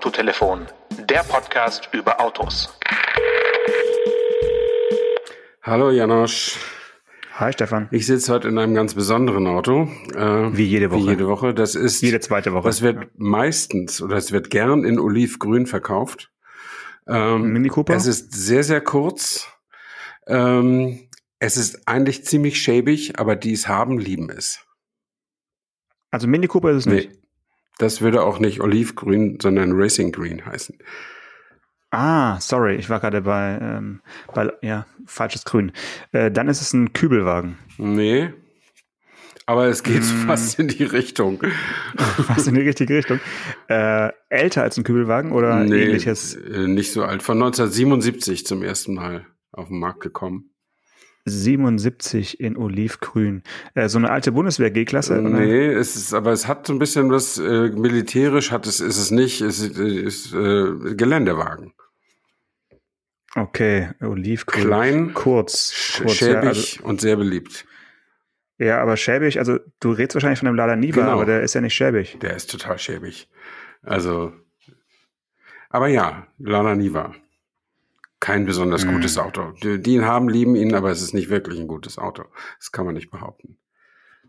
Autotelefon, der Podcast über Autos. Hallo Janosch. Hi Stefan. Ich sitze heute in einem ganz besonderen Auto. Äh, wie jede Woche. Wie jede Woche. Das ist jede zweite Woche. Das wird meistens oder es wird gern in Olivgrün verkauft. Ähm, Mini Cooper. Es ist sehr sehr kurz. Ähm, es ist eigentlich ziemlich schäbig, aber die es haben, lieben es. Also Mini Cooper ist es nicht. Das würde auch nicht Olivgrün, sondern Racing Green heißen. Ah, sorry, ich war gerade bei, ähm, bei, ja, falsches Grün. Äh, dann ist es ein Kübelwagen. Nee. Aber es geht mm. fast in die Richtung. fast in die richtige Richtung. Äh, älter als ein Kübelwagen oder nee, ähnliches? Äh, nicht so alt. Von 1977 zum ersten Mal auf den Markt gekommen. 77 in Olivgrün. Äh, so eine alte Bundeswehr-G-Klasse? Nee, es ist, aber es hat so ein bisschen was äh, militärisch, hat es, ist es nicht, es ist, ist äh, Geländewagen. Okay, Olivgrün. Klein, kurz, kurz schäbig ja, also, und sehr beliebt. Ja, aber schäbig, also du redest wahrscheinlich von dem Lada Niva, genau. aber der ist ja nicht schäbig. Der ist total schäbig. Also, aber ja, Lada Niva kein besonders mhm. gutes Auto. Die, die ihn haben, lieben ihn, aber es ist nicht wirklich ein gutes Auto. Das kann man nicht behaupten.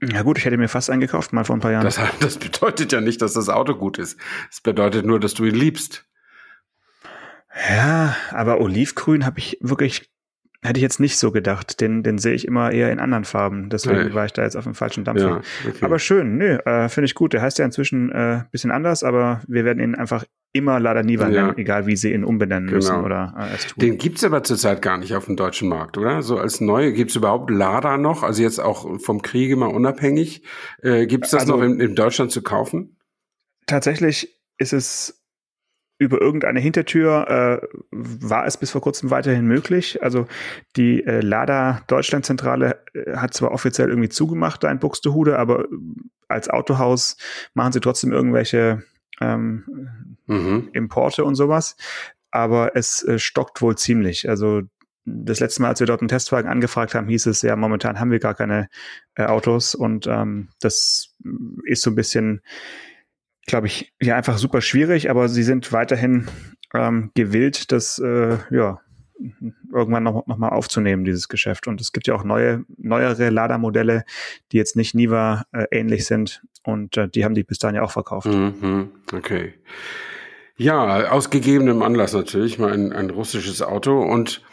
Ja gut, ich hätte mir fast eingekauft, mal vor ein paar Jahren. Das, das bedeutet ja nicht, dass das Auto gut ist. Es bedeutet nur, dass du ihn liebst. Ja, aber Olivgrün habe ich wirklich, hätte ich jetzt nicht so gedacht. Den, den sehe ich immer eher in anderen Farben. Deswegen nee. war ich da jetzt auf dem falschen Dampfer. Ja, okay. Aber schön, nö, äh, finde ich gut. Der heißt ja inzwischen äh, bisschen anders, aber wir werden ihn einfach immer Lada Niva ja. egal wie sie ihn umbenennen genau. müssen oder äh, es tun. Den gibt's aber zurzeit gar nicht auf dem deutschen Markt, oder? So als neue, gibt's überhaupt Lada noch? Also jetzt auch vom Kriege mal unabhängig. Äh, gibt's das also, noch in, in Deutschland zu kaufen? Tatsächlich ist es über irgendeine Hintertür äh, war es bis vor kurzem weiterhin möglich. Also die äh, Lada Deutschlandzentrale äh, hat zwar offiziell irgendwie zugemacht da in Buxtehude, aber als Autohaus machen sie trotzdem irgendwelche ähm, mhm. Importe und sowas. Aber es äh, stockt wohl ziemlich. Also das letzte Mal, als wir dort einen Testwagen angefragt haben, hieß es ja, momentan haben wir gar keine äh, Autos und ähm, das ist so ein bisschen, glaube ich, ja einfach super schwierig, aber sie sind weiterhin ähm, gewillt, das äh, ja irgendwann noch, noch aufzunehmen, dieses Geschäft. Und es gibt ja auch neue, neuere Ladermodelle, die jetzt nicht Niva äh, ähnlich sind. Und äh, die haben die bis dahin ja auch verkauft. Mhm, okay. Ja, aus gegebenem Anlass natürlich, mal ein, ein russisches Auto. Und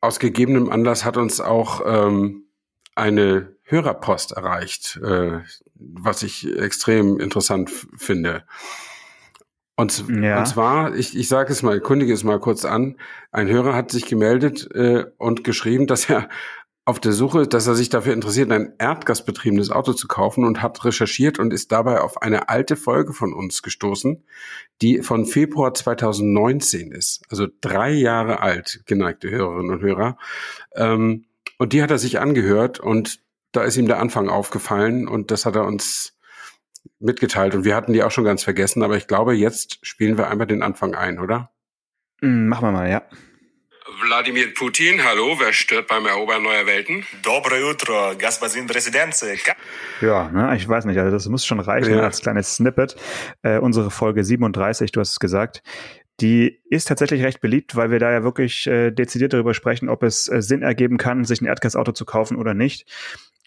aus gegebenem Anlass hat uns auch ähm, eine Hörerpost erreicht, äh, was ich extrem interessant finde. Und, ja. und zwar, ich, ich sage es mal, kundige es mal kurz an, ein Hörer hat sich gemeldet äh, und geschrieben, dass er auf der Suche, dass er sich dafür interessiert, ein erdgasbetriebenes Auto zu kaufen und hat recherchiert und ist dabei auf eine alte Folge von uns gestoßen, die von Februar 2019 ist, also drei Jahre alt, geneigte Hörerinnen und Hörer. Ähm, und die hat er sich angehört und da ist ihm der Anfang aufgefallen und das hat er uns mitgeteilt und wir hatten die auch schon ganz vergessen, aber ich glaube, jetzt spielen wir einmal den Anfang ein, oder? Mm, machen wir mal, ja. Wladimir Putin, hallo, wer stört beim Erobern neuer Welten? Dobre jutro, Gasbasin Residenze. Ja, ne, ich weiß nicht, also das muss schon reichen ja. als kleines Snippet. Äh, unsere Folge 37, du hast es gesagt, die ist tatsächlich recht beliebt, weil wir da ja wirklich äh, dezidiert darüber sprechen, ob es äh, Sinn ergeben kann, sich ein Erdgasauto zu kaufen oder nicht.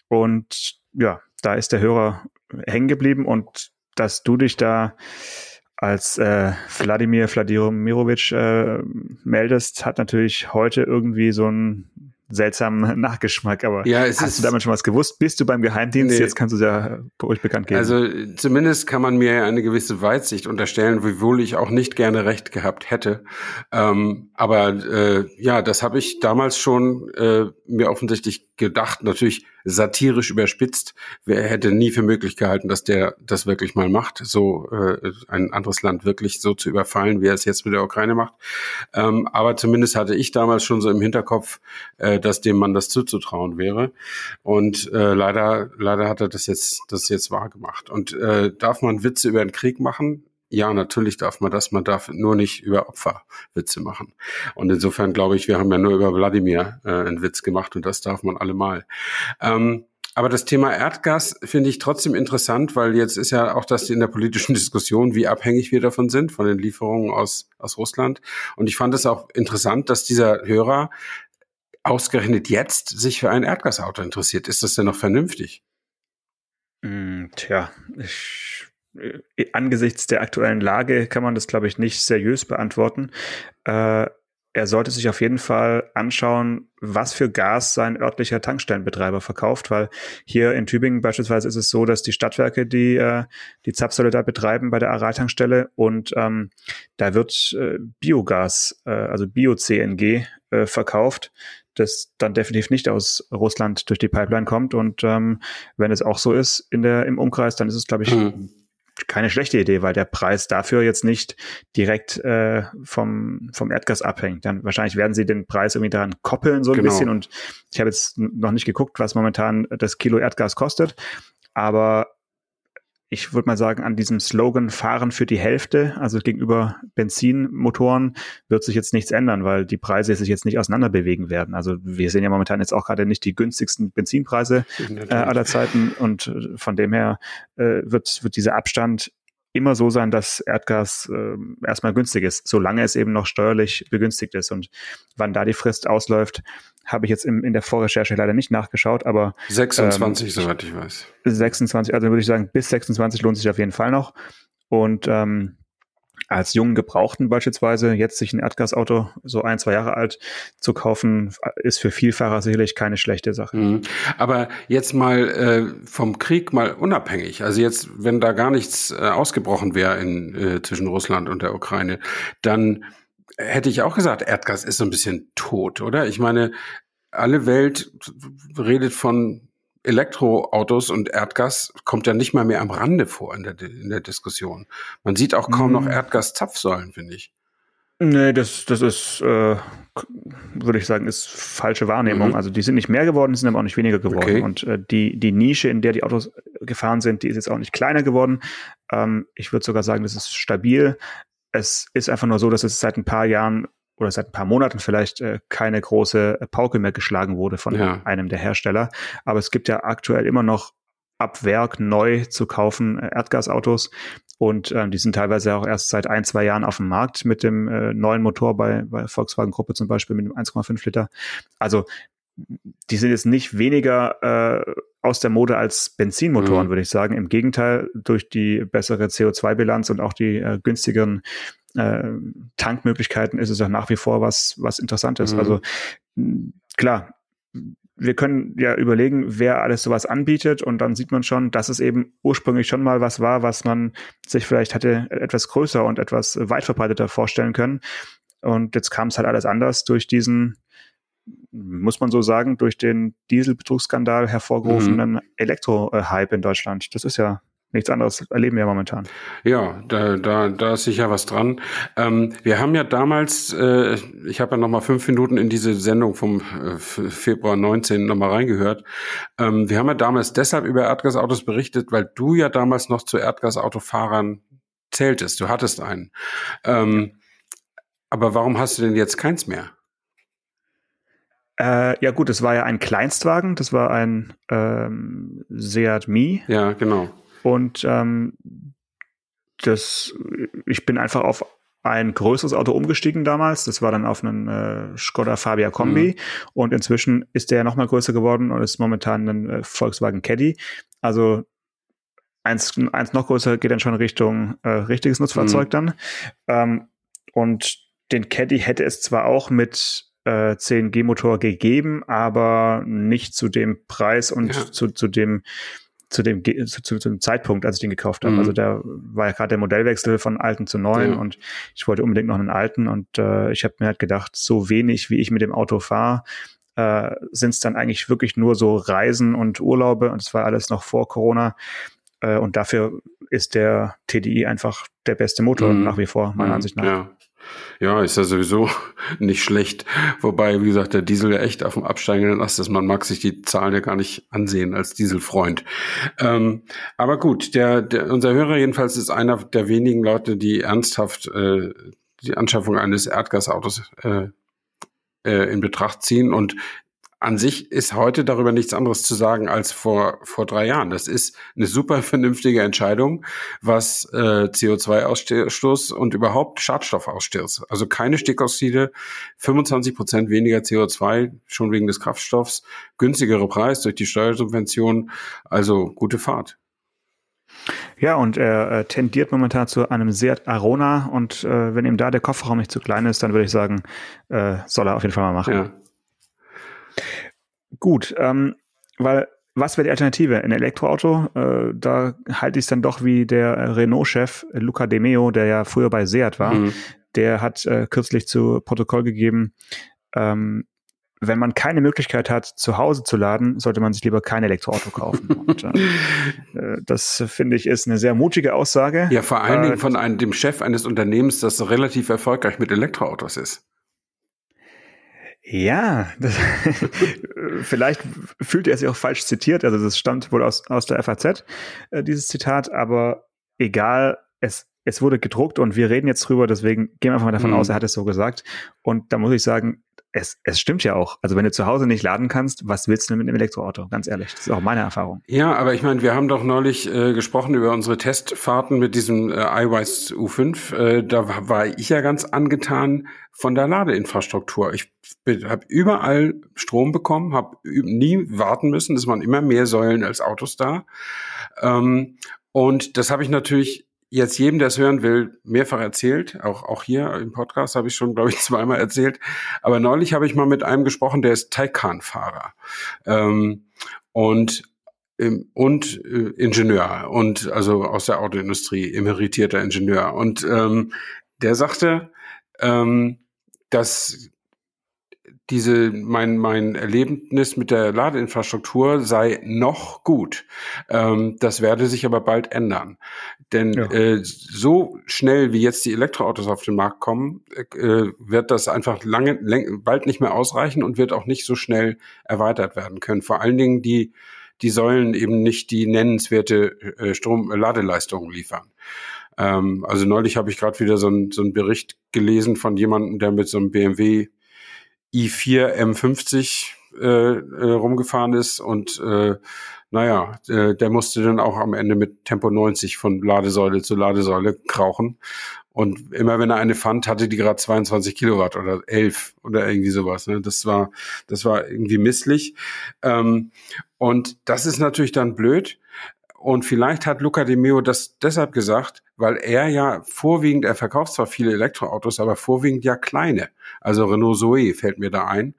Und ja, da ist der Hörer hängen geblieben und dass du dich da als äh, Wladimir Wladimirovic äh, meldest, hat natürlich heute irgendwie so ein seltsamen Nachgeschmack. Aber ja, es hast du damit schon was gewusst? Bist du beim Geheimdienst? Nee. Jetzt kannst du es ja ruhig bekannt geben. Also zumindest kann man mir eine gewisse Weitsicht unterstellen, wiewohl ich auch nicht gerne recht gehabt hätte. Ähm, aber äh, ja, das habe ich damals schon äh, mir offensichtlich gedacht. Natürlich satirisch überspitzt. Wer hätte nie für möglich gehalten, dass der das wirklich mal macht, so äh, ein anderes Land wirklich so zu überfallen, wie er es jetzt mit der Ukraine macht. Ähm, aber zumindest hatte ich damals schon so im Hinterkopf, äh, dass dem Mann das zuzutrauen wäre. Und äh, leider, leider hat er das jetzt, das jetzt wahr. Und äh, darf man Witze über den Krieg machen? ja, natürlich darf man das, man darf nur nicht über Opfer Witze machen. Und insofern glaube ich, wir haben ja nur über Wladimir äh, einen Witz gemacht und das darf man allemal. Ähm, Aber das Thema Erdgas finde ich trotzdem interessant, weil jetzt ist ja auch das in der politischen Diskussion, wie abhängig wir davon sind, von den Lieferungen aus, aus Russland. Und ich fand es auch interessant, dass dieser Hörer ausgerechnet jetzt sich für ein Erdgasauto interessiert. Ist das denn noch vernünftig? Mm, tja, ich, äh, angesichts der aktuellen Lage kann man das, glaube ich, nicht seriös beantworten. Äh, er sollte sich auf jeden Fall anschauen, was für Gas sein örtlicher Tankstellenbetreiber verkauft, weil hier in Tübingen beispielsweise ist es so, dass die Stadtwerke die, äh, die Zapfsäule da betreiben bei der Aral-Tankstelle und ähm, da wird äh, Biogas, äh, also Bio-CNG äh, verkauft das dann definitiv nicht aus Russland durch die Pipeline kommt. Und ähm, wenn es auch so ist in der, im Umkreis, dann ist es, glaube ich, mhm. keine schlechte Idee, weil der Preis dafür jetzt nicht direkt äh, vom, vom Erdgas abhängt. Dann wahrscheinlich werden sie den Preis irgendwie daran koppeln, so ein genau. bisschen. Und ich habe jetzt noch nicht geguckt, was momentan das Kilo Erdgas kostet. Aber ich würde mal sagen, an diesem Slogan Fahren für die Hälfte, also gegenüber Benzinmotoren, wird sich jetzt nichts ändern, weil die Preise sich jetzt nicht auseinander bewegen werden. Also wir sehen ja momentan jetzt auch gerade nicht die günstigsten Benzinpreise äh, aller Zeiten und äh, von dem her äh, wird, wird dieser Abstand immer so sein, dass Erdgas äh, erstmal günstig ist, solange es eben noch steuerlich begünstigt ist. Und wann da die Frist ausläuft, habe ich jetzt im, in der Vorrecherche leider nicht nachgeschaut, aber 26, ähm, soweit ich weiß. 26, also würde ich sagen, bis 26 lohnt sich auf jeden Fall noch. Und ähm, als jungen Gebrauchten beispielsweise jetzt sich ein Erdgasauto so ein, zwei Jahre alt zu kaufen, ist für Vielfahrer sicherlich keine schlechte Sache. Mhm. Aber jetzt mal äh, vom Krieg mal unabhängig. Also jetzt, wenn da gar nichts äh, ausgebrochen wäre in, äh, zwischen Russland und der Ukraine, dann hätte ich auch gesagt, Erdgas ist so ein bisschen tot, oder? Ich meine, alle Welt redet von Elektroautos und Erdgas kommt ja nicht mal mehr am Rande vor in der, in der Diskussion. Man sieht auch kaum noch hm. Erdgas-Zapfsäulen, finde ich. Nee, das, das ist, äh, würde ich sagen, ist falsche Wahrnehmung. Mhm. Also die sind nicht mehr geworden, sind aber auch nicht weniger geworden. Okay. Und äh, die, die Nische, in der die Autos gefahren sind, die ist jetzt auch nicht kleiner geworden. Ähm, ich würde sogar sagen, das ist stabil. Es ist einfach nur so, dass es seit ein paar Jahren oder seit ein paar Monaten vielleicht äh, keine große Pauke mehr geschlagen wurde von ja. einem der Hersteller. Aber es gibt ja aktuell immer noch ab Werk neu zu kaufen äh, Erdgasautos und ähm, die sind teilweise auch erst seit ein, zwei Jahren auf dem Markt mit dem äh, neuen Motor bei, bei Volkswagen Gruppe zum Beispiel mit dem 1,5 Liter. Also die sind jetzt nicht weniger äh, aus der Mode als Benzinmotoren, mhm. würde ich sagen. Im Gegenteil, durch die bessere CO2-Bilanz und auch die äh, günstigeren äh, Tankmöglichkeiten ist es auch nach wie vor was, was Interessantes. Mhm. Also klar, wir können ja überlegen, wer alles sowas anbietet und dann sieht man schon, dass es eben ursprünglich schon mal was war, was man sich vielleicht hätte etwas größer und etwas weit verbreiteter vorstellen können. Und jetzt kam es halt alles anders durch diesen, muss man so sagen, durch den Dieselbetrugsskandal hervorgerufenen mhm. Elektro-Hype in Deutschland. Das ist ja nichts anderes erleben wir momentan. Ja, da, da, da ist sicher was dran. Ähm, wir haben ja damals, äh, ich habe ja noch mal fünf Minuten in diese Sendung vom äh, Februar 19 noch mal reingehört. Ähm, wir haben ja damals deshalb über Erdgasautos berichtet, weil du ja damals noch zu Erdgasautofahrern zähltest. Du hattest einen. Ähm, aber warum hast du denn jetzt keins mehr? Äh, ja gut, es war ja ein Kleinstwagen, das war ein ähm, Seat Mi. Ja, genau. Und ähm, das, ich bin einfach auf ein größeres Auto umgestiegen damals. Das war dann auf einen äh, Skoda Fabia Kombi. Mhm. Und inzwischen ist der noch mal größer geworden und ist momentan ein äh, Volkswagen Caddy. Also eins, eins noch größer geht dann schon Richtung äh, richtiges Nutzfahrzeug mhm. dann. Ähm, und den Caddy hätte es zwar auch mit äh, 10G-Motor gegeben, aber nicht zu dem Preis und ja. zu, zu dem zu dem, zu, zu, dem Zeitpunkt, als ich den gekauft habe. Mhm. Also da war ja gerade der Modellwechsel von alten zu neuen ja. und ich wollte unbedingt noch einen alten und äh, ich habe mir halt gedacht, so wenig wie ich mit dem Auto fahre, äh, sind es dann eigentlich wirklich nur so Reisen und Urlaube und es war alles noch vor Corona. Äh, und dafür ist der TDI einfach der beste Motor mhm. nach wie vor, meiner mhm. Ansicht nach. Ja. Ja, ist ja sowieso nicht schlecht. Wobei, wie gesagt, der Diesel ja echt auf dem absteigenden Ast ist. Man mag sich die Zahlen ja gar nicht ansehen als Dieselfreund. Ähm, aber gut, der, der, unser Hörer jedenfalls ist einer der wenigen Leute, die ernsthaft äh, die Anschaffung eines Erdgasautos äh, äh, in Betracht ziehen. Und an sich ist heute darüber nichts anderes zu sagen als vor, vor drei Jahren. Das ist eine super vernünftige Entscheidung, was äh, CO2-Ausstoß und überhaupt Schadstoffausstoß. Also keine Stickoxide, 25 Prozent weniger CO2, schon wegen des Kraftstoffs, günstigere Preis durch die Steuersubvention. Also gute Fahrt. Ja, und er äh, tendiert momentan zu einem Seat Arona und äh, wenn ihm da der Kofferraum nicht zu klein ist, dann würde ich sagen, äh, soll er auf jeden Fall mal machen. Ja. Gut, ähm, weil was wäre die Alternative? Ein Elektroauto? Äh, da halte ich es dann doch wie der Renault-Chef Luca De Meo, der ja früher bei Seat war. Mhm. Der hat äh, kürzlich zu Protokoll gegeben, ähm, wenn man keine Möglichkeit hat, zu Hause zu laden, sollte man sich lieber kein Elektroauto kaufen. Und, äh, äh, das finde ich ist eine sehr mutige Aussage. Ja, vor allen Dingen äh, von einem, dem Chef eines Unternehmens, das relativ erfolgreich mit Elektroautos ist. Ja, das, vielleicht fühlt er sich auch falsch zitiert. Also das stammt wohl aus, aus der FAZ, äh, dieses Zitat, aber egal, es, es wurde gedruckt und wir reden jetzt drüber, deswegen gehen wir einfach mal davon mhm. aus, er hat es so gesagt. Und da muss ich sagen, es, es stimmt ja auch. Also wenn du zu Hause nicht laden kannst, was willst du denn mit einem Elektroauto? Ganz ehrlich, das ist auch meine Erfahrung. Ja, aber ich meine, wir haben doch neulich äh, gesprochen über unsere Testfahrten mit diesem äh, iWise U5. Äh, da war ich ja ganz angetan von der Ladeinfrastruktur. Ich habe überall Strom bekommen, habe nie warten müssen. Es waren immer mehr Säulen als Autos da. Ähm, und das habe ich natürlich jetzt jedem, der es hören will, mehrfach erzählt. Auch, auch hier im Podcast habe ich schon, glaube ich, zweimal erzählt. Aber neulich habe ich mal mit einem gesprochen, der ist Taycan-Fahrer. Ähm, und ähm, und äh, Ingenieur und also aus der Autoindustrie, emeritierter Ingenieur. Und ähm, der sagte, ähm, dass diese, mein, mein Erlebnis mit der Ladeinfrastruktur sei noch gut. Ähm, das werde sich aber bald ändern. Denn ja. äh, so schnell wie jetzt die Elektroautos auf den Markt kommen, äh, wird das einfach lange, bald nicht mehr ausreichen und wird auch nicht so schnell erweitert werden können. Vor allen Dingen die, die sollen eben nicht die nennenswerte äh, Strom-Ladeleistung liefern. Ähm, also neulich habe ich gerade wieder so, ein, so einen Bericht gelesen von jemandem, der mit so einem BMW i4 M50 äh, äh, rumgefahren ist und äh, naja, äh, der musste dann auch am Ende mit Tempo 90 von Ladesäule zu Ladesäule krauchen. Und immer wenn er eine fand, hatte die gerade 22 Kilowatt oder 11 oder irgendwie sowas. Ne? Das war, das war irgendwie misslich. Ähm, und das ist natürlich dann blöd. Und vielleicht hat Luca De Meo das deshalb gesagt, weil er ja vorwiegend, er verkauft zwar viele Elektroautos, aber vorwiegend ja kleine. Also Renault Zoe fällt mir da ein.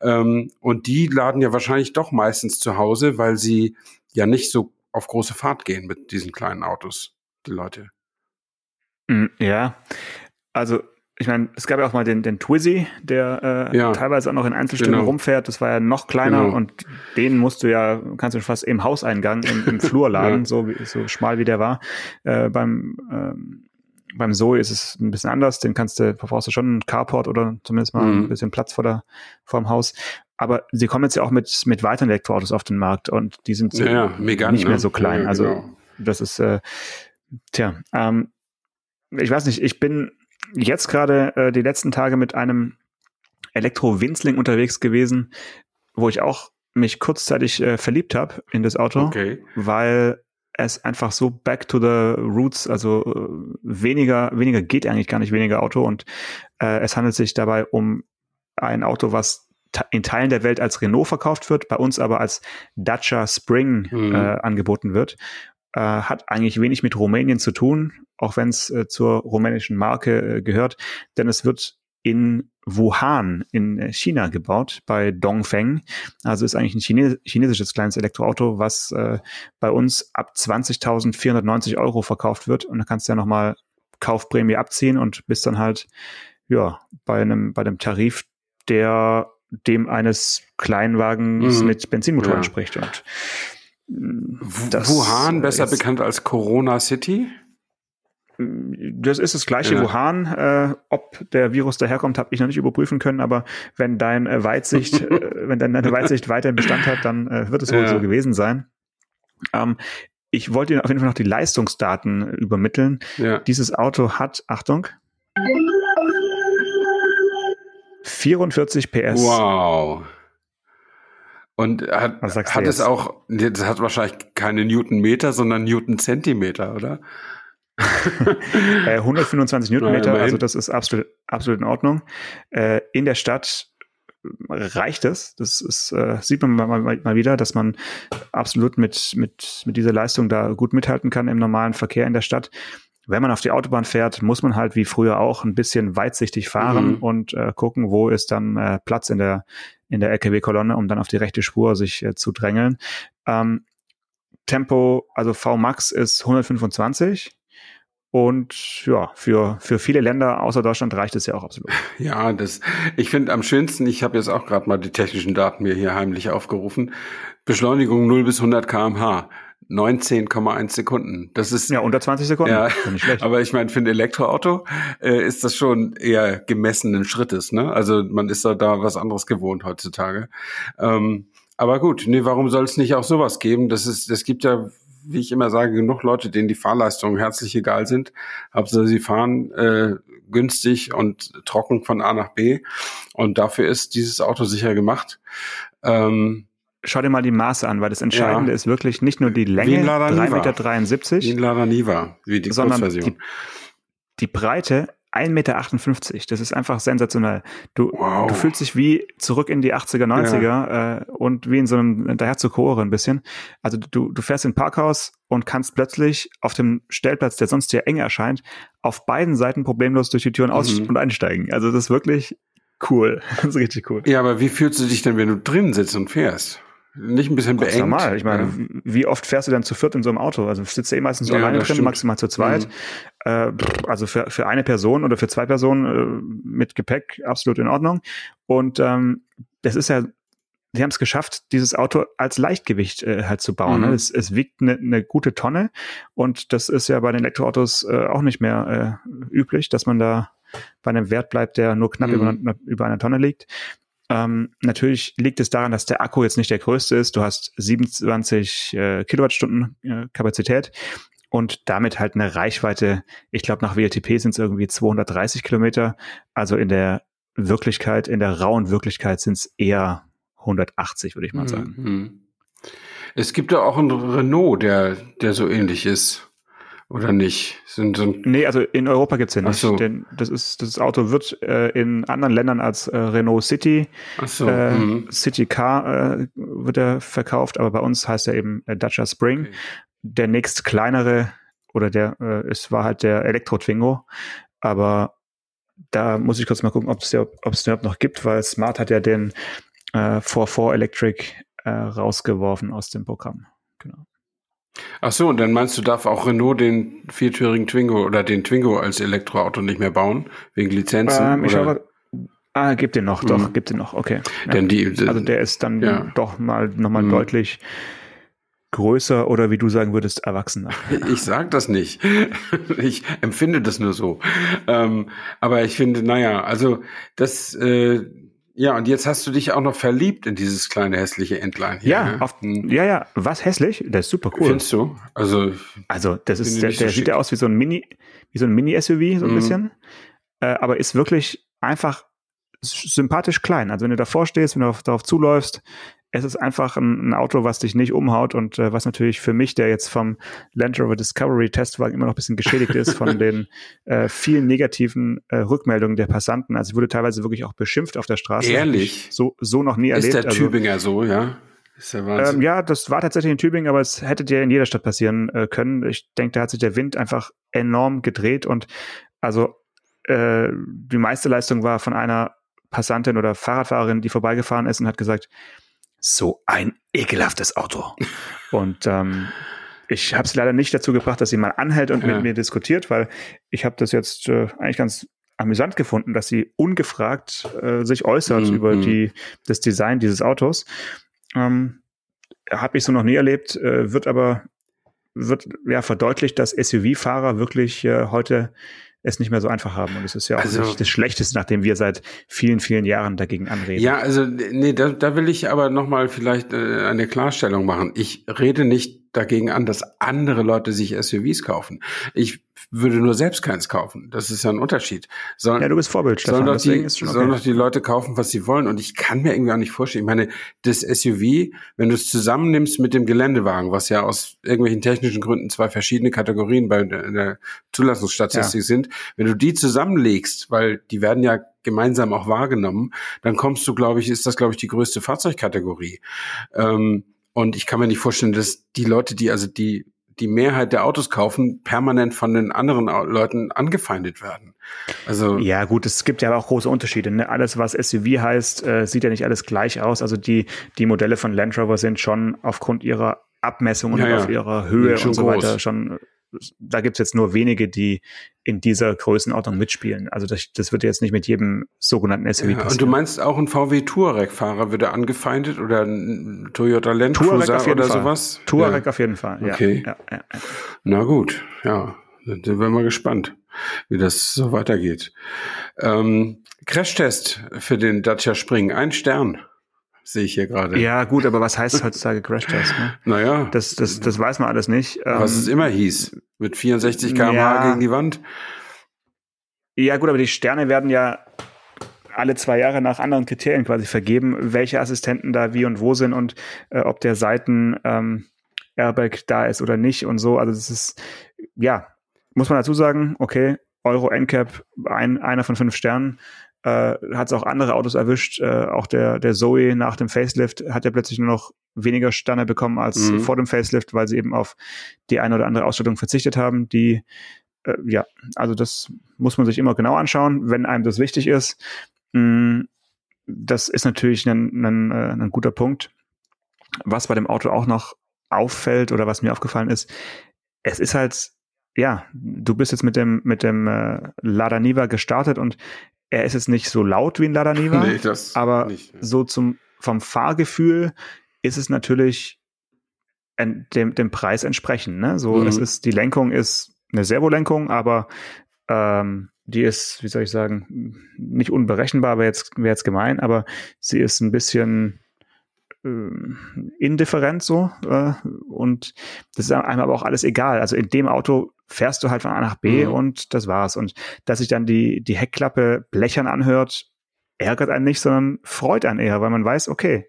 Ähm, und die laden ja wahrscheinlich doch meistens zu Hause, weil sie ja nicht so auf große Fahrt gehen mit diesen kleinen Autos, die Leute. Mm, ja, also ich meine, es gab ja auch mal den, den Twizy, der äh, ja, teilweise auch noch in Einzelstücken genau. rumfährt. Das war ja noch kleiner genau. und den musst du ja, kannst du fast im Hauseingang, im, im Flur laden, ja. so, so schmal wie der war. Äh, beim ähm, beim Zoe ist es ein bisschen anders. Den kannst du, brauchst du schon einen Carport oder zumindest mal mhm. ein bisschen Platz vor, der, vor dem Haus. Aber sie kommen jetzt ja auch mit, mit weiteren Elektroautos auf den Markt und die sind ja, ja, Megane, nicht mehr so klein. also genau. das ist, äh, tja, ähm, ich weiß nicht, ich bin jetzt gerade äh, die letzten Tage mit einem Elektro-Winzling unterwegs gewesen, wo ich auch mich kurzzeitig äh, verliebt habe in das Auto, okay. weil es einfach so back to the roots, also äh, weniger, weniger geht eigentlich gar nicht weniger Auto und äh, es handelt sich dabei um ein Auto, was in Teilen der Welt als Renault verkauft wird, bei uns aber als Dacia Spring mhm. äh, angeboten wird äh, hat eigentlich wenig mit Rumänien zu tun, auch wenn es äh, zur rumänischen Marke äh, gehört, denn es wird in Wuhan in äh, China gebaut, bei Dongfeng. Also ist eigentlich ein Chines chinesisches kleines Elektroauto, was äh, bei uns ab 20.490 Euro verkauft wird. Und da kannst du ja nochmal Kaufprämie abziehen und bist dann halt ja bei einem, bei einem Tarif, der dem eines Kleinwagens mhm. mit Benzinmotor ja. entspricht. Und das, Wuhan, besser jetzt, bekannt als Corona City? Das ist das gleiche ja. Wuhan. Äh, ob der Virus daherkommt, habe ich noch nicht überprüfen können, aber wenn dein äh, Weitsicht, äh, wenn deine Weitsicht weiterhin Bestand hat, dann äh, wird es wohl ja. so gewesen sein. Ähm, ich wollte Ihnen auf jeden Fall noch die Leistungsdaten übermitteln. Ja. Dieses Auto hat, Achtung, 44 PS. Wow. Und hat, hat es auch, das hat wahrscheinlich keine Newtonmeter, sondern Newtonzentimeter, oder? 125 äh, Newtonmeter, also das ist absolut, absolut in Ordnung. Äh, in der Stadt reicht es. Das ist, äh, sieht man mal, mal, mal, wieder, dass man absolut mit, mit, mit dieser Leistung da gut mithalten kann im normalen Verkehr in der Stadt. Wenn man auf die Autobahn fährt, muss man halt wie früher auch ein bisschen weitsichtig fahren mhm. und äh, gucken, wo ist dann äh, Platz in der, in der LKW-Kolonne, um dann auf die rechte Spur sich äh, zu drängeln. Ähm, Tempo, also Vmax ist 125 und ja, für, für viele Länder außer Deutschland reicht es ja auch absolut. Ja, das, ich finde am schönsten, ich habe jetzt auch gerade mal die technischen Daten mir hier heimlich aufgerufen. Beschleunigung 0 bis 100 kmh. 19,1 Sekunden. Das ist ja unter 20 Sekunden. Ja, nicht schlecht. aber ich meine, für ein Elektroauto äh, ist das schon eher gemessenen Schrittes. Ne? Also man ist da, da was anderes gewohnt heutzutage. Ähm, aber gut, nee, warum soll es nicht auch sowas geben? Das ist, das gibt ja wie ich immer sage, genug Leute, denen die Fahrleistungen herzlich egal sind. Hauptsache sie fahren äh, günstig und trocken von A nach B. Und dafür ist dieses Auto sicher gemacht. Ähm, Schau dir mal die Maße an, weil das Entscheidende ja. ist wirklich nicht nur die Länge, 3,73 Meter, wie ein Lada Niva, wie die sondern die, die Breite 1,58 Meter. Das ist einfach sensationell. Du, wow. du fühlst dich wie zurück in die 80er, 90er ja. äh, und wie in so einem daher zu Chore ein bisschen. Also du, du fährst in ein Parkhaus und kannst plötzlich auf dem Stellplatz, der sonst dir eng erscheint, auf beiden Seiten problemlos durch die Türen mhm. aus- und einsteigen. Also das ist wirklich cool. Das ist richtig cool. Ja, aber wie fühlst du dich denn, wenn du drin sitzt und fährst? Nicht ein bisschen beengt. normal. Ich meine, ja. wie oft fährst du denn zu viert in so einem Auto? Also sitzt du eh meistens so ja, alleine drin, stimmt. maximal zu zweit. Mhm. Äh, also für, für eine Person oder für zwei Personen äh, mit Gepäck absolut in Ordnung. Und ähm, das ist ja, sie haben es geschafft, dieses Auto als Leichtgewicht äh, halt zu bauen. Ne? Mhm. Es, es wiegt eine ne gute Tonne und das ist ja bei den Elektroautos äh, auch nicht mehr äh, üblich, dass man da bei einem Wert bleibt, der nur knapp mhm. über, über einer Tonne liegt. Ähm, natürlich liegt es daran, dass der Akku jetzt nicht der größte ist. Du hast 27 äh, Kilowattstunden äh, Kapazität und damit halt eine Reichweite, ich glaube nach WLTP sind es irgendwie 230 Kilometer. Also in der Wirklichkeit, in der rauen Wirklichkeit sind es eher 180, würde ich mal mhm, sagen. Mhm. Es gibt ja auch einen Renault, der, der so ähnlich ist. Oder nicht? Sind, sind nee, also in Europa gibt's ja nicht. So. Denn das, ist, das Auto wird äh, in anderen Ländern als äh, Renault City, so. äh, mhm. City Car äh, wird er verkauft, aber bei uns heißt er eben äh, Dacia Spring. Okay. Der nächst kleinere oder der, äh, es war halt der Elektro Twingo, aber da muss ich kurz mal gucken, ob es überhaupt noch gibt, weil Smart hat ja den äh, 4.4 Electric äh, rausgeworfen aus dem Programm. Ach so, und dann meinst du, darf auch Renault den viertürigen Twingo oder den Twingo als Elektroauto nicht mehr bauen, wegen Lizenzen? Ähm, ich oder? ah, gibt den noch, doch, mhm. gibt den noch, okay. Ja. Denn die, also der ist dann ja. doch mal nochmal mhm. deutlich größer oder wie du sagen würdest, erwachsener. Ich sag das nicht. Ich empfinde das nur so. Ähm, aber ich finde, naja, also das, äh, ja, und jetzt hast du dich auch noch verliebt in dieses kleine hässliche Entlein hier. Ja, ne? auf, hm. ja, ja. Was hässlich? Das ist super cool. Findest du? Also, also das ist, der, der so sieht ja aus wie so ein Mini, wie so ein Mini-SUV, so ein mhm. bisschen. Äh, aber ist wirklich einfach sympathisch klein. Also wenn du davor stehst, wenn du darauf, darauf zuläufst, es ist einfach ein, ein, Auto, was dich nicht umhaut und äh, was natürlich für mich, der jetzt vom Land Rover Discovery Testwagen immer noch ein bisschen geschädigt ist von den äh, vielen negativen äh, Rückmeldungen der Passanten. Also ich wurde teilweise wirklich auch beschimpft auf der Straße. Ehrlich? So, so noch nie erlebt. Ist der Tübinger also, so, ja? Ist der Wahnsinn. Ähm, ja, das war tatsächlich in Tübingen, aber es hätte dir in jeder Stadt passieren äh, können. Ich denke, da hat sich der Wind einfach enorm gedreht und also äh, die meiste Leistung war von einer Passantin oder Fahrradfahrerin, die vorbeigefahren ist und hat gesagt, so ein ekelhaftes Auto. und ähm, ich habe es leider nicht dazu gebracht, dass sie mal anhält und ja. mit mir diskutiert, weil ich habe das jetzt äh, eigentlich ganz amüsant gefunden, dass sie ungefragt äh, sich äußert mhm. über mhm. die, das Design dieses Autos. Ähm, habe ich so noch nie erlebt, äh, wird aber wird ja verdeutlicht, dass SUV-Fahrer wirklich äh, heute es nicht mehr so einfach haben. Und es ist ja auch also, nicht das Schlechteste, nachdem wir seit vielen, vielen Jahren dagegen anreden. Ja, also nee, da, da will ich aber nochmal vielleicht äh, eine Klarstellung machen. Ich rede nicht dagegen an, dass andere Leute sich SUVs kaufen. Ich würde nur selbst keins kaufen. Das ist ja ein Unterschied. Sollen, ja, du bist Vorbild, Stefan. Sollen doch, die, okay. sollen doch die Leute kaufen, was sie wollen. Und ich kann mir irgendwie auch nicht vorstellen. Ich meine, das SUV, wenn du es zusammennimmst mit dem Geländewagen, was ja aus irgendwelchen technischen Gründen zwei verschiedene Kategorien bei der Zulassungsstatistik ja. sind, wenn du die zusammenlegst, weil die werden ja gemeinsam auch wahrgenommen, dann kommst du, glaube ich, ist das, glaube ich, die größte Fahrzeugkategorie. Ähm, und ich kann mir nicht vorstellen, dass die Leute, die also die die Mehrheit der Autos kaufen, permanent von den anderen Leuten angefeindet werden. Also ja, gut, es gibt ja auch große Unterschiede. Ne? Alles, was SUV heißt, äh, sieht ja nicht alles gleich aus. Also die die Modelle von Land Rover sind schon aufgrund ihrer Abmessungen ja, und ja. auf ihrer Höhe und so weiter schon da gibt's jetzt nur wenige, die in dieser Größenordnung mitspielen. Also das, das wird jetzt nicht mit jedem sogenannten SUV ja, passieren. Und du meinst auch ein VW Touareg-Fahrer würde angefeindet oder ein Toyota Land Cruiser oder Fall. sowas? Touareg ja. auf jeden Fall. Ja, okay. Ja, Na gut, ja, dann sind wir mal gespannt, wie das so weitergeht. Ähm, Crashtest für den Dacia Spring, ein Stern sehe ich hier gerade. Ja, gut, aber was heißt heutzutage Crash Test? Ne? Naja. Das, das, das weiß man alles nicht. Was es ähm, immer hieß. Mit 64 km/h ja, gegen die Wand. Ja, gut, aber die Sterne werden ja alle zwei Jahre nach anderen Kriterien quasi vergeben, welche Assistenten da wie und wo sind und äh, ob der Seiten ähm, Airbag da ist oder nicht und so. Also das ist, ja, muss man dazu sagen, okay, Euro NCAP, ein, einer von fünf Sternen äh, hat es auch andere Autos erwischt. Äh, auch der, der Zoe nach dem Facelift hat ja plötzlich nur noch weniger Sterne bekommen als mhm. vor dem Facelift, weil sie eben auf die eine oder andere Ausstattung verzichtet haben. Die, äh, ja, also das muss man sich immer genau anschauen, wenn einem das wichtig ist. Mh, das ist natürlich ein, ein, äh, ein guter Punkt. Was bei dem Auto auch noch auffällt oder was mir aufgefallen ist, es ist halt ja, du bist jetzt mit dem mit dem äh, Lada Niva gestartet und er ist jetzt nicht so laut wie ein Lada Niva, nee, aber nicht, so zum, vom Fahrgefühl ist es natürlich en, dem, dem Preis entsprechend. Ne? So, mhm. es ist, die Lenkung ist eine Servolenkung, aber ähm, die ist, wie soll ich sagen, nicht unberechenbar, wäre jetzt, wäre jetzt gemein, aber sie ist ein bisschen äh, indifferent so äh, und das ist einem aber auch alles egal. Also in dem Auto fährst du halt von A nach B mhm. und das war's. Und dass sich dann die, die Heckklappe blechern anhört, ärgert einen nicht, sondern freut einen eher, weil man weiß, okay,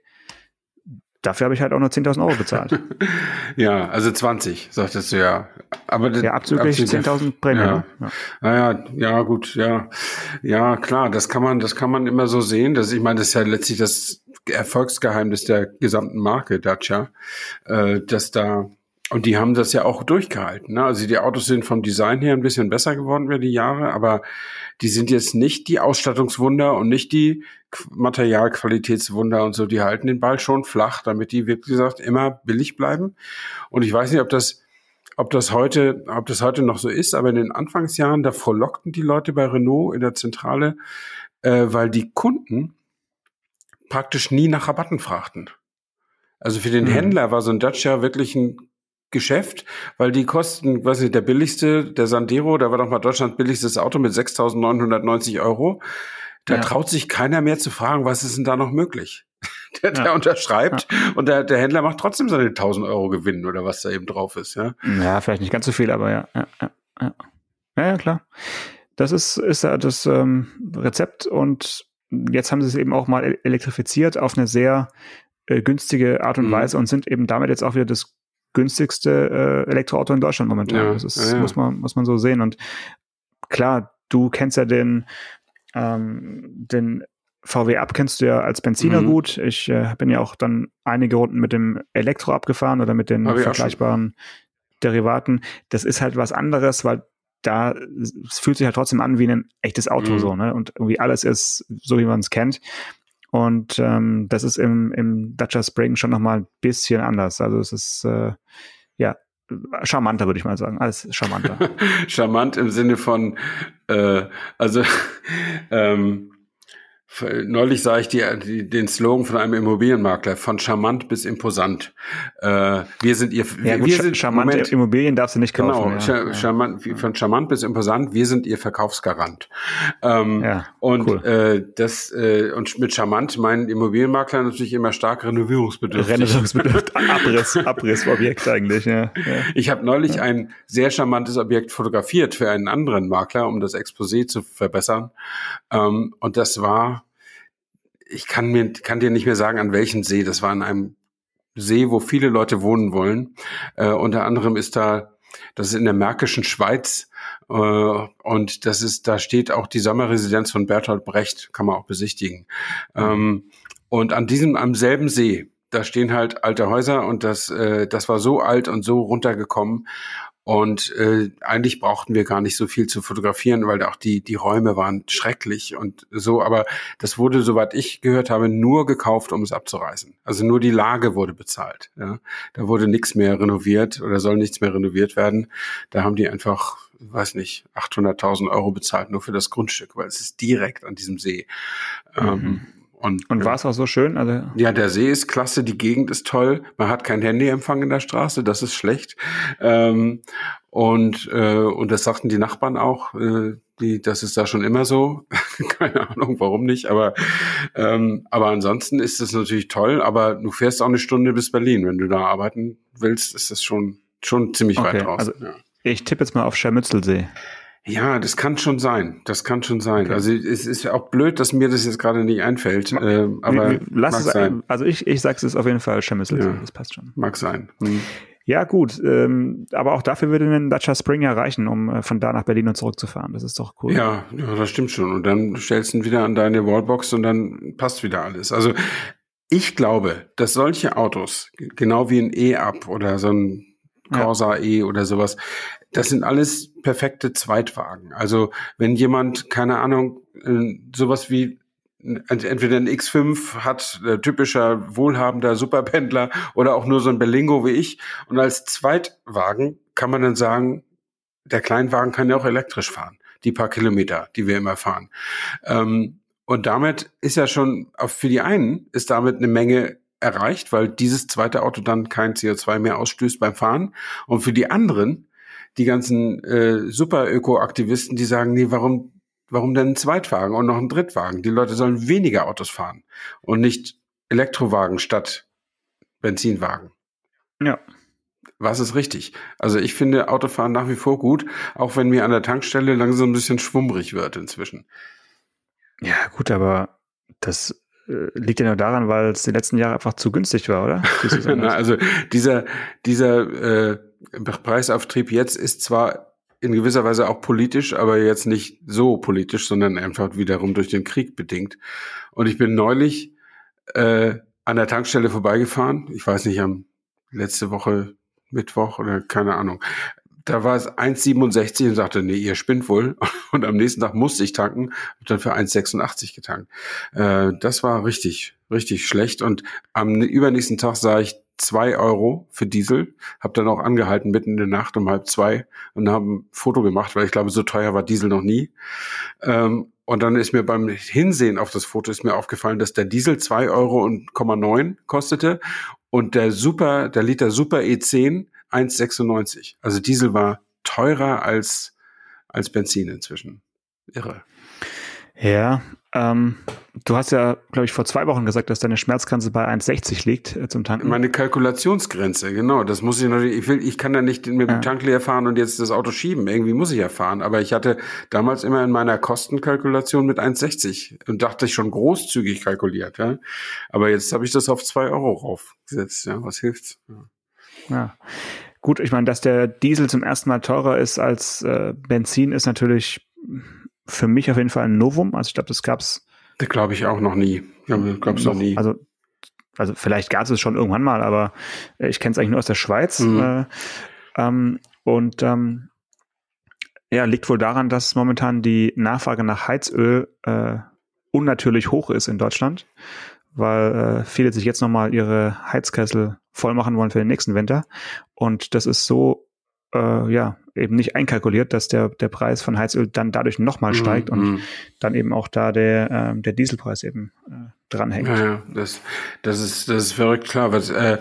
dafür habe ich halt auch nur 10.000 Euro bezahlt. ja, also 20, sagtest du ja. Aber das, ja, abzüglich 10.000 Prämie. Ja. Ja. Naja, ja, gut, ja. Ja, klar, das kann man, das kann man immer so sehen. Das, ich meine, das ist ja letztlich das Erfolgsgeheimnis der gesamten Marke Dacia, äh, dass da und die haben das ja auch durchgehalten. Ne? Also die Autos sind vom Design her ein bisschen besser geworden über die Jahre, aber die sind jetzt nicht die Ausstattungswunder und nicht die Materialqualitätswunder und so. Die halten den Ball schon flach, damit die, wie gesagt, immer billig bleiben. Und ich weiß nicht, ob das, ob das heute, ob das heute noch so ist, aber in den Anfangsjahren, da frohlockten die Leute bei Renault in der Zentrale, äh, weil die Kunden praktisch nie nach Rabatten fragten. Also für den mhm. Händler war so ein Dacia wirklich ein Geschäft, weil die kosten, weiß nicht, der billigste, der Sandero, da war doch mal Deutschlands billigstes Auto mit 6.990 Euro. Da ja. traut sich keiner mehr zu fragen, was ist denn da noch möglich? Der, der ja. unterschreibt ja. und der, der Händler macht trotzdem seine 1000 Euro Gewinn oder was da eben drauf ist, ja. Ja, vielleicht nicht ganz so viel, aber ja, ja, ja, ja. klar. Das ist, ist ja das ähm, Rezept und jetzt haben sie es eben auch mal elektrifiziert auf eine sehr äh, günstige Art und mhm. Weise und sind eben damit jetzt auch wieder das günstigste äh, Elektroauto in Deutschland momentan. Ja, das ist, ja, muss man, muss man so sehen. Und klar, du kennst ja den, ähm, den VW Up kennst du ja als Benziner mhm. gut. Ich äh, bin ja auch dann einige Runden mit dem Elektro abgefahren oder mit den Aber vergleichbaren Derivaten. Das ist halt was anderes, weil da es fühlt sich halt trotzdem an wie ein echtes Auto mhm. so, ne? Und irgendwie alles ist so, wie man es kennt. Und ähm, das ist im, im Dacia Spring schon nochmal ein bisschen anders. Also es ist äh, ja charmanter, würde ich mal sagen. Alles charmanter. Charmant im Sinne von, äh, also ähm, Neulich sah ich die, die, den Slogan von einem Immobilienmakler, von charmant bis imposant. Äh, wir sind ihr, ja, gut, wir sind charmante Moment, Immobilien darfst du nicht kaufen. Genau, ja. charmant, von charmant bis imposant, wir sind ihr Verkaufsgarant. Ähm, ja, und cool. äh, das äh, und mit charmant meinen Immobilienmakler natürlich immer stark renovierungsbedürftig. Renovierungsbedürftig, Abriss, Abrissobjekt eigentlich. Ja. ja. Ich habe neulich ja. ein sehr charmantes Objekt fotografiert für einen anderen Makler, um das Exposé zu verbessern. Ähm, und das war ich kann mir, kann dir nicht mehr sagen, an welchem See. Das war an einem See, wo viele Leute wohnen wollen. Äh, unter anderem ist da, das ist in der Märkischen Schweiz, äh, und das ist, da steht auch die Sommerresidenz von Bertolt Brecht, kann man auch besichtigen. Ähm, und an diesem, am selben See, da stehen halt alte Häuser und das, äh, das war so alt und so runtergekommen. Und äh, eigentlich brauchten wir gar nicht so viel zu fotografieren, weil auch die, die Räume waren schrecklich und so. Aber das wurde, soweit ich gehört habe, nur gekauft, um es abzureißen. Also nur die Lage wurde bezahlt. Ja. Da wurde nichts mehr renoviert oder soll nichts mehr renoviert werden. Da haben die einfach, weiß nicht, 800.000 Euro bezahlt nur für das Grundstück, weil es ist direkt an diesem See. Ähm, mhm. Ähm, und, und war es auch so schön? Also ja, der See ist klasse, die Gegend ist toll. Man hat kein Handyempfang in der Straße, das ist schlecht. Ähm, und äh, und das sagten die Nachbarn auch. Äh, die, das ist da schon immer so. Keine Ahnung, warum nicht. Aber ähm, aber ansonsten ist es natürlich toll. Aber du fährst auch eine Stunde bis Berlin, wenn du da arbeiten willst. Ist das schon schon ziemlich okay, weit draußen. Also, ja. Ich tippe jetzt mal auf Schermützelsee. Ja, das kann schon sein. Das kann schon sein. Okay. Also es ist auch blöd, dass mir das jetzt gerade nicht einfällt. Äh, aber lass es sein. Also ich, ich sag's es auf jeden Fall Schemmissel. Ja. Das passt schon. Mag sein. Hm. Ja, gut. Ähm, aber auch dafür würde ein Dacia Spring ja reichen, um äh, von da nach Berlin und zurückzufahren. Das ist doch cool. Ja, ja, das stimmt schon. Und dann stellst du ihn wieder an deine Wallbox und dann passt wieder alles. Also ich glaube, dass solche Autos, genau wie ein E-Up oder so ein Corsa ja. E oder sowas, das sind alles perfekte Zweitwagen. Also wenn jemand, keine Ahnung, äh, sowas wie entweder ein X5 hat, äh, typischer wohlhabender Superpendler oder auch nur so ein Berlingo wie ich. Und als Zweitwagen kann man dann sagen, der Kleinwagen kann ja auch elektrisch fahren, die paar Kilometer, die wir immer fahren. Ähm, und damit ist ja schon, für die einen ist damit eine Menge erreicht, weil dieses zweite Auto dann kein CO2 mehr ausstößt beim Fahren. Und für die anderen die ganzen äh, Super-Öko-Aktivisten, die sagen, nee, warum, warum denn ein Zweitwagen und noch ein Drittwagen? Die Leute sollen weniger Autos fahren und nicht Elektrowagen statt Benzinwagen. Ja. Was ist richtig? Also ich finde Autofahren nach wie vor gut, auch wenn mir an der Tankstelle langsam ein bisschen schwummrig wird inzwischen. Ja, gut, aber das äh, liegt ja nur daran, weil es die letzten Jahre einfach zu günstig war, oder? Na, also dieser, dieser äh, Preisauftrieb jetzt ist zwar in gewisser Weise auch politisch, aber jetzt nicht so politisch, sondern einfach wiederum durch den Krieg bedingt. Und ich bin neulich äh, an der Tankstelle vorbeigefahren. Ich weiß nicht, am letzte Woche Mittwoch oder keine Ahnung. Da war es 1,67 und sagte, nee, ihr spinnt wohl. Und am nächsten Tag musste ich tanken, hab dann für 1,86 getankt. Äh, das war richtig, richtig schlecht. Und am übernächsten Tag sah ich zwei Euro für Diesel, habe dann auch angehalten mitten in der Nacht um halb zwei und habe ein Foto gemacht, weil ich glaube, so teuer war Diesel noch nie. Ähm, und dann ist mir beim Hinsehen auf das Foto ist mir aufgefallen, dass der Diesel zwei Euro und 9 kostete und der Super, der Liter Super E10 1,96. Also Diesel war teurer als, als Benzin inzwischen. Irre. Ja, ähm, du hast ja, glaube ich, vor zwei Wochen gesagt, dass deine Schmerzgrenze bei 1,60 liegt äh, zum Tanken. Meine Kalkulationsgrenze, genau. Das muss ich natürlich, ich will, ich kann ja nicht mit dem ja. Tank leer fahren und jetzt das Auto schieben. Irgendwie muss ich ja fahren. Aber ich hatte damals immer in meiner Kostenkalkulation mit 1,60 und dachte ich schon großzügig kalkuliert, ja. Aber jetzt habe ich das auf zwei Euro raufgesetzt, ja. Was hilft's? Ja. ja. Gut, ich meine, dass der Diesel zum ersten Mal teurer ist als äh, Benzin, ist natürlich für mich auf jeden Fall ein Novum. Also ich glaube, das gab's. Glaube ich auch noch nie. Ja, noch, noch nie. Also also vielleicht gab es schon irgendwann mal, aber äh, ich kenne es eigentlich nur aus der Schweiz. Mhm. Äh, ähm, und ähm, ja, liegt wohl daran, dass momentan die Nachfrage nach Heizöl äh, unnatürlich hoch ist in Deutschland, weil äh, viele sich jetzt nochmal ihre Heizkessel voll machen wollen für den nächsten Winter. Und das ist so äh, ja eben nicht einkalkuliert, dass der, der Preis von Heizöl dann dadurch nochmal steigt mm, und mm. dann eben auch da der, äh, der Dieselpreis eben äh, dranhängt. Ja, ja, das, das, ist, das ist verrückt klar. Was, äh,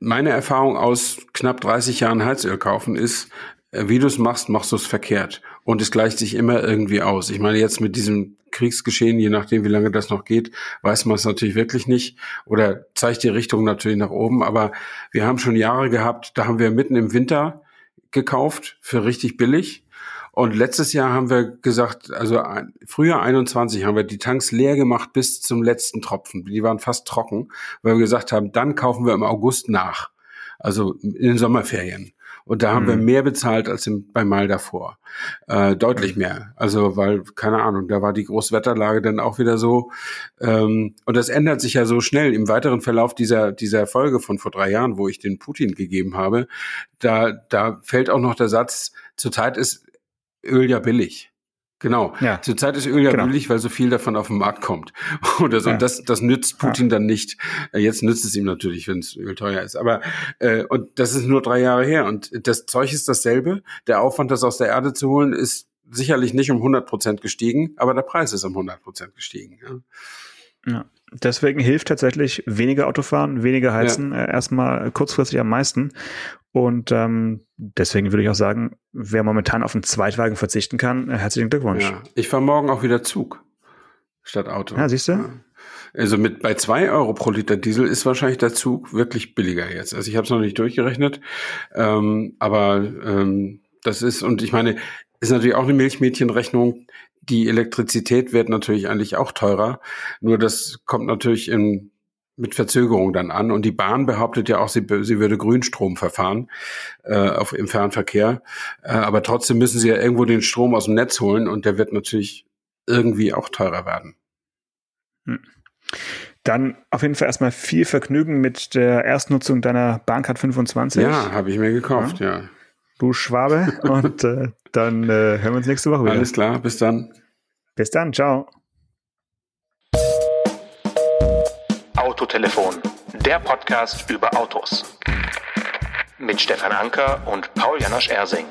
meine Erfahrung aus knapp 30 Jahren Heizöl kaufen ist, äh, wie du es machst, machst du es verkehrt. Und es gleicht sich immer irgendwie aus. Ich meine, jetzt mit diesem Kriegsgeschehen, je nachdem, wie lange das noch geht, weiß man es natürlich wirklich nicht oder zeigt die Richtung natürlich nach oben. Aber wir haben schon Jahre gehabt, da haben wir mitten im Winter gekauft für richtig billig. Und letztes Jahr haben wir gesagt, also früher 21 haben wir die Tanks leer gemacht bis zum letzten Tropfen. Die waren fast trocken, weil wir gesagt haben, dann kaufen wir im August nach. Also in den Sommerferien. Und da haben mhm. wir mehr bezahlt als im, beim Mal davor. Äh, deutlich mehr. Also, weil, keine Ahnung, da war die Großwetterlage dann auch wieder so. Ähm, und das ändert sich ja so schnell im weiteren Verlauf dieser, dieser Folge von vor drei Jahren, wo ich den Putin gegeben habe. Da, da fällt auch noch der Satz, zurzeit ist Öl ja billig. Genau. Ja. Zurzeit ist Öl ja genau. billig, weil so viel davon auf den Markt kommt. Oder so. Ja. Und das, das nützt Putin ja. dann nicht. Äh, jetzt nützt es ihm natürlich, wenn es Öl teuer ist. Aber äh, und das ist nur drei Jahre her. Und das Zeug ist dasselbe. Der Aufwand, das aus der Erde zu holen, ist sicherlich nicht um 100 Prozent gestiegen, aber der Preis ist um 100 Prozent gestiegen. Ja. ja. Deswegen hilft tatsächlich weniger Autofahren, weniger Heizen ja. äh, erstmal kurzfristig am meisten. Und ähm, deswegen würde ich auch sagen, wer momentan auf einen Zweitwagen verzichten kann, äh, herzlichen Glückwunsch. Ja, ich fahre morgen auch wieder Zug statt Auto. Ja, siehst du? Ja. Also mit bei zwei Euro pro Liter Diesel ist wahrscheinlich der Zug wirklich billiger jetzt. Also ich habe es noch nicht durchgerechnet, ähm, aber ähm, das ist und ich meine, ist natürlich auch eine Milchmädchenrechnung. Die Elektrizität wird natürlich eigentlich auch teurer. Nur das kommt natürlich in mit Verzögerung dann an. Und die Bahn behauptet ja auch, sie, sie würde Grünstrom verfahren äh, auf, im Fernverkehr. Äh, aber trotzdem müssen sie ja irgendwo den Strom aus dem Netz holen und der wird natürlich irgendwie auch teurer werden. Hm. Dann auf jeden Fall erstmal viel Vergnügen mit der Erstnutzung deiner Bahncard 25. Ja, habe ich mir gekauft, ja. ja. Du Schwabe. und äh, dann äh, hören wir uns nächste Woche wieder. Alles klar, bis dann. Bis dann, ciao. Autotelefon, der Podcast über Autos. Mit Stefan Anker und Paul Janosch Ersing.